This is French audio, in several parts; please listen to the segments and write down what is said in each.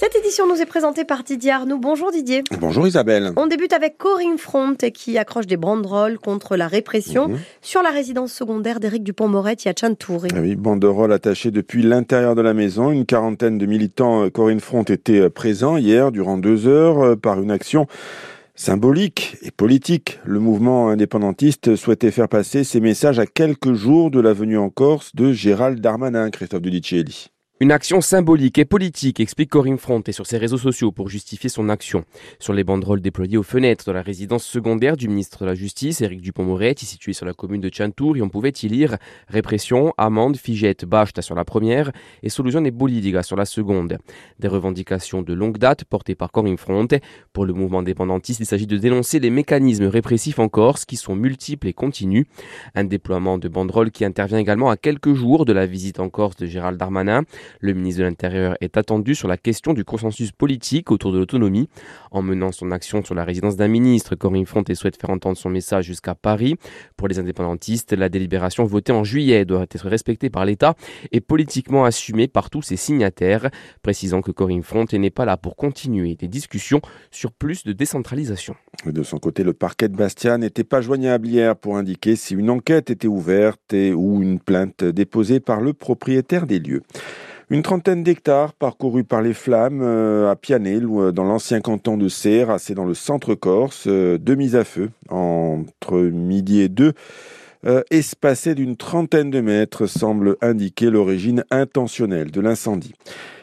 Cette édition nous est présentée par Didier Arnoux. Bonjour Didier. Bonjour Isabelle. On débute avec Corinne Front qui accroche des banderoles contre la répression Mhm. sur la résidence secondaire d'Éric Dupont-Moretti à Chantouri. Ah oui, banderole attachée depuis l'intérieur de la maison. Une quarantaine de militants euh, Corinne Front étaient euh, présents hier durant deux heures euh, par une action symbolique et politique. Le mouvement indépendantiste souhaitait faire passer ces messages à quelques jours de la venue en Corse de Gérald Darmanin, Christophe Dudicelli. Une action symbolique et politique, explique Corinne Front et sur ses réseaux sociaux pour justifier son action. Sur les banderoles déployées aux fenêtres de la résidence secondaire du ministre de la Justice, Éric Dupond-Moretti, située sur la commune de Chantouri, on pouvait y lire répression, amende, figette, bâche sur la première et solution des bolidigas sur la seconde. Des revendications de longue date portées par Corinne Front. Pour le mouvement indépendantiste, il s'agit de dénoncer les mécanismes répressifs en Corse qui sont multiples et continus. Un déploiement de banderoles qui intervient également à quelques jours de la visite en Corse de Gérald Darmanin. Le ministre de l'Intérieur est attendu sur la question du consensus politique autour de l'autonomie. En menant son action sur la résidence d'un ministre, Corinne Front souhaite faire entendre son message jusqu'à Paris. Pour les indépendantistes, la délibération votée en juillet doit être respectée par l'État et politiquement assumée par tous ses signataires, précisant que Corinne Front n'est pas là pour continuer des discussions sur plus de décentralisation. De son côté, le parquet de Bastia n'était pas joignable hier pour indiquer si une enquête était ouverte ou une plainte déposée par le propriétaire des lieux. Une trentaine d'hectares parcourus par les flammes euh, à Pianel, euh, dans l'ancien canton de Serres, c'est dans le centre corse, euh, deux mises à feu entre midi et deux, espacées d'une trentaine de mètres, semble indiquer l'origine intentionnelle de l'incendie.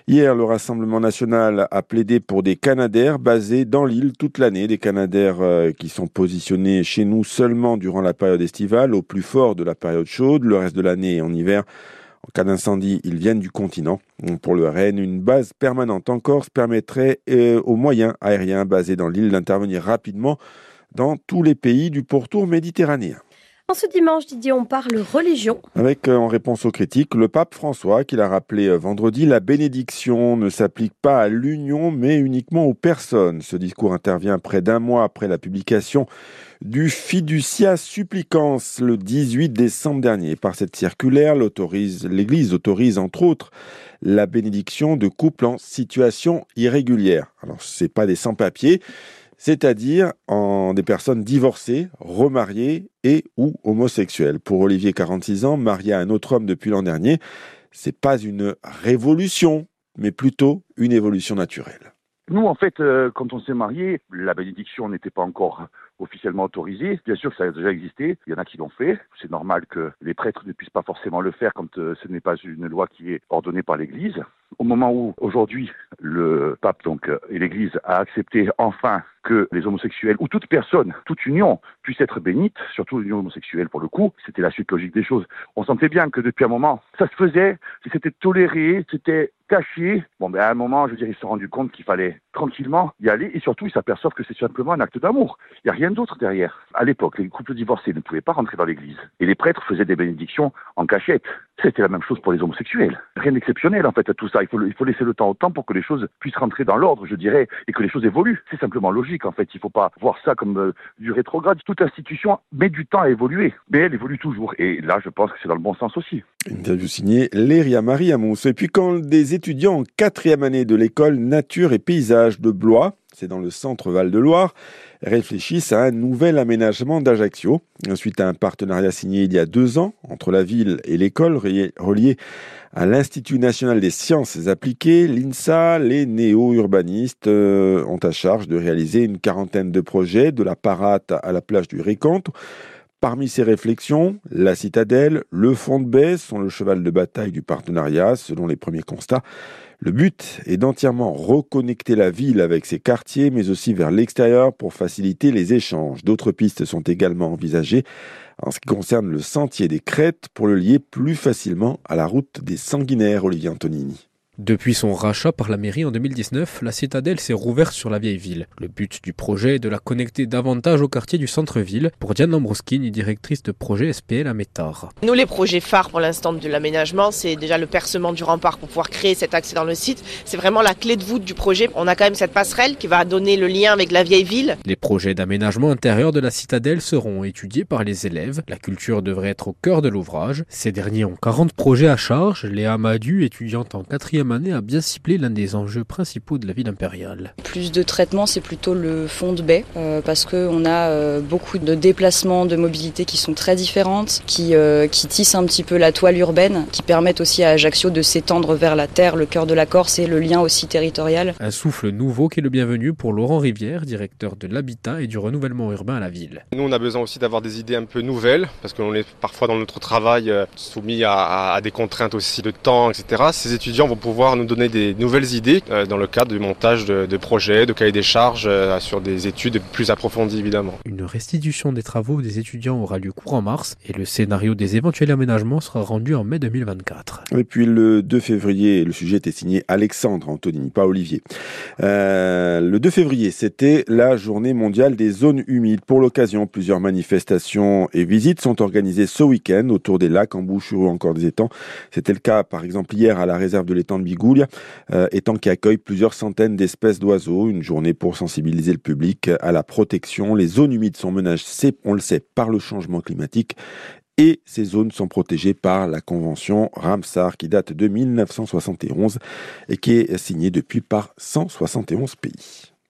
Hier, le Rassemblement national a plaidé pour des Canadaires basés dans l'île toute l'année, des Canadaires qui sont positionnés chez nous seulement durant la période estivale, au plus fort de la période chaude, le reste de l'année en hiver. En cas d'incendie, ils viennent du continent. Pour le RN, une base permanente en Corse permettrait euh, aux moyens aériens basés dans l'île d'intervenir rapidement dans tous les pays du pourtour méditerranéen. En ce dimanche, Didier, on parle religion. Avec, euh, en réponse aux critiques, le pape François, qui l'a rappelé euh, vendredi, la bénédiction ne s'applique pas à l'union, mais uniquement aux personnes. Ce discours intervient près d'un mois après la publication du Fiducia Supplicans le 18 décembre dernier. Par cette circulaire, l'Église autorise entre autres la bénédiction de couples en situation irrégulière. Alors, c'est pas des sans-papiers, c'est-à-dire en des personnes divorcées, remariées et ou homosexuelles. Pour Olivier, 46 ans, marié à un autre homme depuis l'an dernier, c'est pas une révolution, mais plutôt une évolution naturelle. Nous, en fait, euh, quand on s'est marié, la bénédiction n'était pas encore officiellement autorisée. Bien sûr ça a déjà existé. Il y en a qui l'ont fait. C'est normal que les prêtres ne puissent pas forcément le faire quand euh, ce n'est pas une loi qui est ordonnée par l'Église. Au moment où aujourd'hui le pape donc euh, et l'Église a accepté enfin que les homosexuels ou toute personne, toute union puisse être bénite, surtout l'union homosexuelle pour le coup, c'était la suite logique des choses. On sentait bien que depuis un moment, ça se faisait, c'était toléré, c'était caché. Bon, ben à un moment, je veux dire, ils se sont rendus compte qu'il fallait tranquillement y aller et surtout ils s'aperçoivent que c'est simplement un acte d'amour. Il n'y a rien d'autre derrière. À l'époque, les couples divorcés ne pouvaient pas rentrer dans l'église et les prêtres faisaient des bénédictions en cachette. C'était la même chose pour les homosexuels. Rien d'exceptionnel en fait à tout ça. Il faut, il faut laisser le temps au temps pour que les choses puissent rentrer dans l'ordre, je dirais, et que les choses évoluent. C'est simplement logique en fait. Il ne faut pas voir ça comme euh, du rétrograde. Toute institution met du temps à évoluer, mais elle évolue toujours. Et là, je pense que c'est dans le bon sens aussi. Interview signée Léria Marie Amous. Et puis quand des étudiants en quatrième année de l'école Nature et Paysages de Blois, c'est dans le centre Val-de-Loire, réfléchissent à un nouvel aménagement d'Ajaccio. Suite à un partenariat signé il y a deux ans entre la ville et l'école relié à l'Institut national des sciences appliquées, l'INSA, les néo-urbanistes euh, ont à charge de réaliser une quarantaine de projets de la Parate à la plage du Récante. Parmi ces réflexions, la citadelle, le fond de baie sont le cheval de bataille du partenariat, selon les premiers constats. Le but est d'entièrement reconnecter la ville avec ses quartiers, mais aussi vers l'extérieur pour faciliter les échanges. D'autres pistes sont également envisagées en ce qui concerne le sentier des crêtes pour le lier plus facilement à la route des sanguinaires, Olivier Antonini. Depuis son rachat par la mairie en 2019, la citadelle s'est rouverte sur la vieille ville. Le but du projet est de la connecter davantage au quartier du centre-ville. Pour Diane Lambroskine, directrice de projet SPL à Métard. Nous, les projets phares pour l'instant de l'aménagement, c'est déjà le percement du rempart pour pouvoir créer cet accès dans le site. C'est vraiment la clé de voûte du projet. On a quand même cette passerelle qui va donner le lien avec la vieille ville. Les projets d'aménagement intérieur de la citadelle seront étudiés par les élèves. La culture devrait être au cœur de l'ouvrage. Ces derniers ont 40 projets à charge. Léa Madu, étudiante en quatrième Marie Manet a bien ciblé l'un des enjeux principaux de la ville impériale. Plus de traitement, c'est plutôt le fond de baie, euh, parce qu'on a euh, beaucoup de déplacements, de mobilité qui sont très différentes, qui, euh, qui tissent un petit peu la toile urbaine, qui permettent aussi à Ajaccio de s'étendre vers la terre, le cœur de la Corse et le lien aussi territorial. Un souffle nouveau qui est le bienvenu pour Laurent Rivière, directeur de l'habitat et du renouvellement urbain à la ville. Nous, on a besoin aussi d'avoir des idées un peu nouvelles, parce qu'on est parfois dans notre travail soumis à, à, des contraintes aussi de temps, etc. Ces étudiants vont pouvoir nous donner des nouvelles idées dans le cadre du montage de, de projets, de cahiers des charges sur des études plus approfondies évidemment. Une restitution des travaux des étudiants aura lieu courant mars et le scénario des éventuels aménagements sera rendu en mai 2024. Et puis le 2 février, le sujet était signé Alexandre Antonini, pas Olivier. Euh, le 2 février, c'était la journée mondiale des zones humides. Pour l'occasion, plusieurs manifestations et visites sont organisées ce week-end autour des lacs en Bouches ou encore des étangs. C'était le cas par exemple hier à la réserve de l'étang de Bigoulia, euh, étang qui accueille plusieurs centaines d'espèces d'oiseaux. Une journée pour sensibiliser le public à la protection. Les zones humides sont menacées, on le sait, par le changement climatique et ces zones sont protégées par la convention Ramsar qui date de 1971 et qui est signée depuis par 171 pays.